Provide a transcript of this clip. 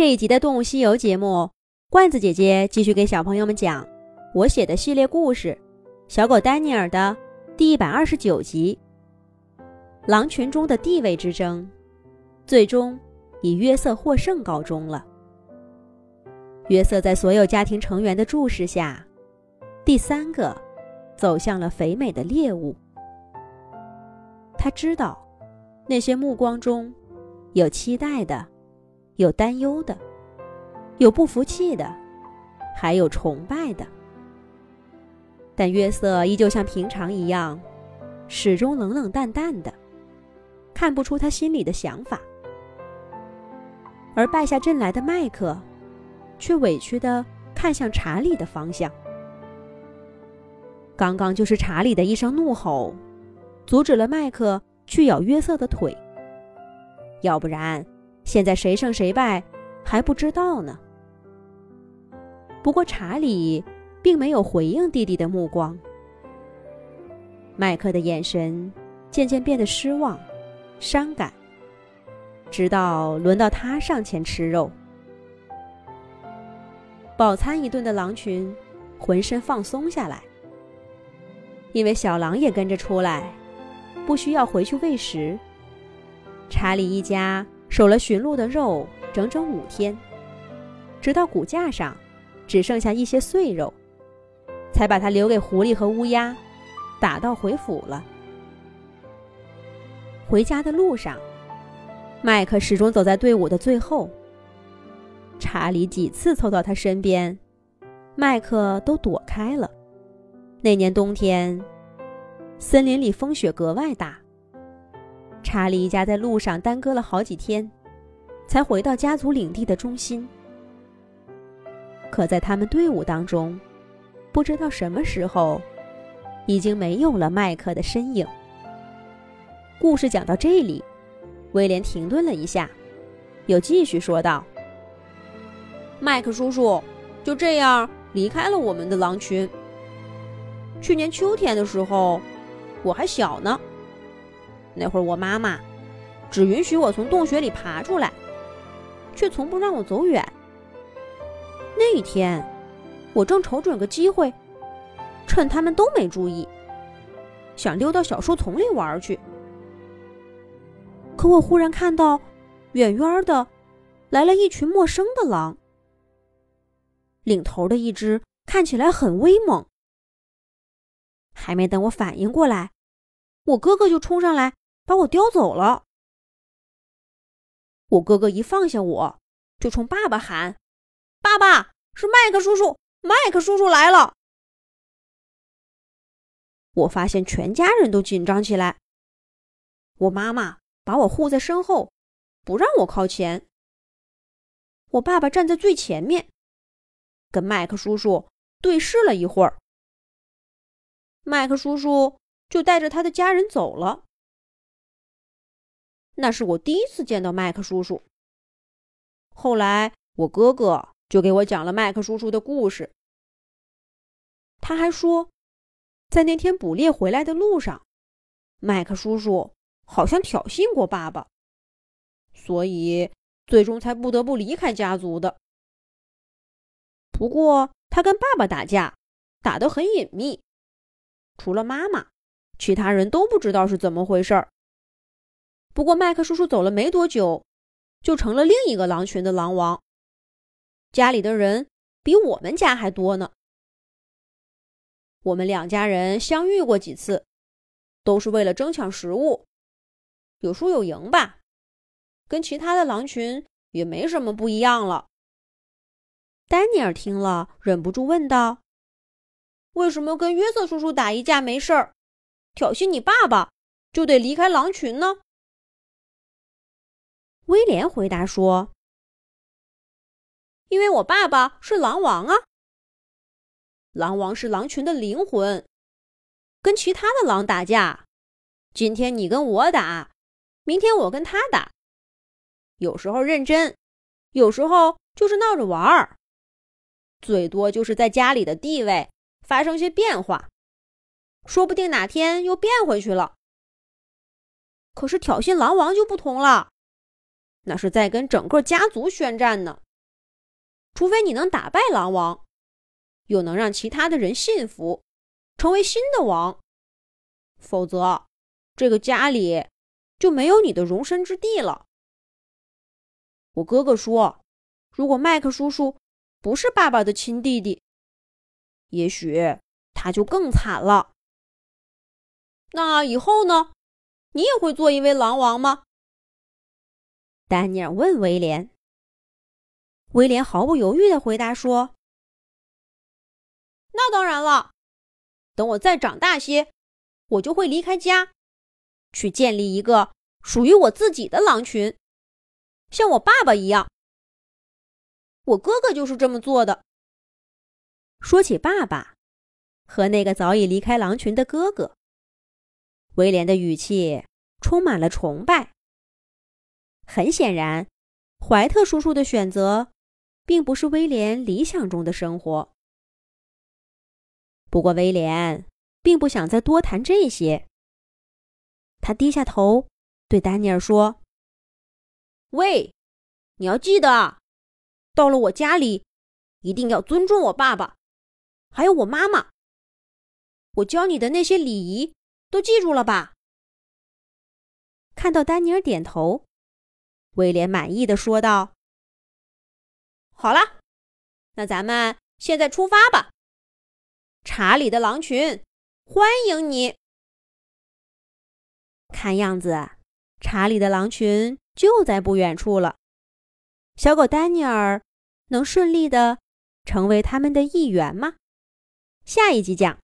这一集的《动物西游》节目，罐子姐姐继续给小朋友们讲我写的系列故事《小狗丹尼尔》的第一百二十九集。狼群中的地位之争，最终以约瑟获胜告终了。约瑟在所有家庭成员的注视下，第三个走向了肥美的猎物。他知道，那些目光中有期待的。有担忧的，有不服气的，还有崇拜的。但约瑟依旧像平常一样，始终冷冷淡淡的，看不出他心里的想法。而败下阵来的麦克，却委屈的看向查理的方向。刚刚就是查理的一声怒吼，阻止了麦克去咬约瑟的腿。要不然。现在谁胜谁败还不知道呢。不过查理并没有回应弟弟的目光。麦克的眼神渐渐变得失望、伤感，直到轮到他上前吃肉。饱餐一顿的狼群浑身放松下来，因为小狼也跟着出来，不需要回去喂食。查理一家。守了驯鹿的肉整整五天，直到骨架上只剩下一些碎肉，才把它留给狐狸和乌鸦，打道回府了。回家的路上，麦克始终走在队伍的最后。查理几次凑到他身边，麦克都躲开了。那年冬天，森林里风雪格外大。查理一家在路上耽搁了好几天，才回到家族领地的中心。可在他们队伍当中，不知道什么时候，已经没有了麦克的身影。故事讲到这里，威廉停顿了一下，又继续说道：“麦克叔叔就这样离开了我们的狼群。去年秋天的时候，我还小呢。”那会儿，我妈妈只允许我从洞穴里爬出来，却从不让我走远。那一天，我正瞅准个机会，趁他们都没注意，想溜到小树丛里玩去。可我忽然看到，远远的来了一群陌生的狼，领头的一只看起来很威猛。还没等我反应过来，我哥哥就冲上来。把我叼走了。我哥哥一放下我，就冲爸爸喊：“爸爸，是麦克叔叔！麦克叔叔来了！”我发现全家人都紧张起来。我妈妈把我护在身后，不让我靠前。我爸爸站在最前面，跟麦克叔叔对视了一会儿。麦克叔叔就带着他的家人走了。那是我第一次见到麦克叔叔。后来，我哥哥就给我讲了麦克叔叔的故事。他还说，在那天捕猎回来的路上，麦克叔叔好像挑衅过爸爸，所以最终才不得不离开家族的。不过，他跟爸爸打架，打得很隐秘，除了妈妈，其他人都不知道是怎么回事儿。不过，麦克叔叔走了没多久，就成了另一个狼群的狼王。家里的人比我们家还多呢。我们两家人相遇过几次，都是为了争抢食物，有输有赢吧，跟其他的狼群也没什么不一样了。丹尼尔听了，忍不住问道：“为什么跟约瑟叔叔打一架没事儿，挑衅你爸爸就得离开狼群呢？”威廉回答说：“因为我爸爸是狼王啊，狼王是狼群的灵魂，跟其他的狼打架，今天你跟我打，明天我跟他打，有时候认真，有时候就是闹着玩儿，最多就是在家里的地位发生些变化，说不定哪天又变回去了。可是挑衅狼王就不同了。”那是在跟整个家族宣战呢。除非你能打败狼王，又能让其他的人信服，成为新的王，否则这个家里就没有你的容身之地了。我哥哥说，如果麦克叔叔不是爸爸的亲弟弟，也许他就更惨了。那以后呢？你也会做一位狼王吗？丹尼尔问威廉。威廉毫不犹豫的回答说：“那当然了，等我再长大些，我就会离开家，去建立一个属于我自己的狼群，像我爸爸一样。我哥哥就是这么做的。”说起爸爸和那个早已离开狼群的哥哥，威廉的语气充满了崇拜。很显然，怀特叔叔的选择。并不是威廉理想中的生活。不过，威廉并不想再多谈这些。他低下头对丹尼尔说：“喂，你要记得，到了我家里，一定要尊重我爸爸，还有我妈妈。我教你的那些礼仪，都记住了吧？”看到丹尼尔点头，威廉满意的说道。好了，那咱们现在出发吧。查理的狼群欢迎你。看样子，查理的狼群就在不远处了。小狗丹尼尔能顺利的成为他们的一员吗？下一集讲。